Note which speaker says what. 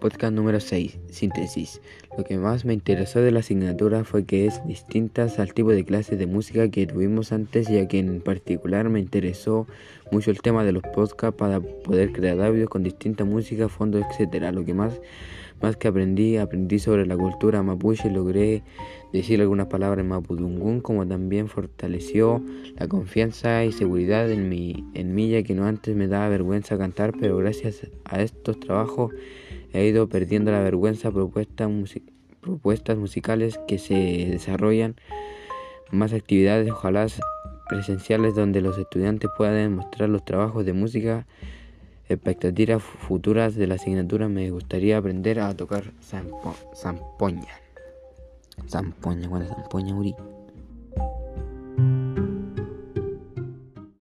Speaker 1: Podcast número 6, Síntesis. Lo que más me interesó de la asignatura fue que es distinta al tipo de clases de música que tuvimos antes, ya que en particular me interesó mucho el tema de los podcasts para poder crear audios con distinta música, fondos, etc. Lo que más, más que aprendí, aprendí sobre la cultura mapuche, logré decir algunas palabras en mapudungún, como también fortaleció la confianza y seguridad en mí, en mí, ya que no antes me daba vergüenza cantar, pero gracias a estos trabajos he ido perdiendo la vergüenza propuestas, propuestas musicales que se desarrollan, más actividades, ojalá presenciales donde los estudiantes puedan mostrar los trabajos de música, expectativas futuras de la asignatura. Me gustaría aprender a tocar zampoña. Zampoña, ¿cuál es zampoña, Uri?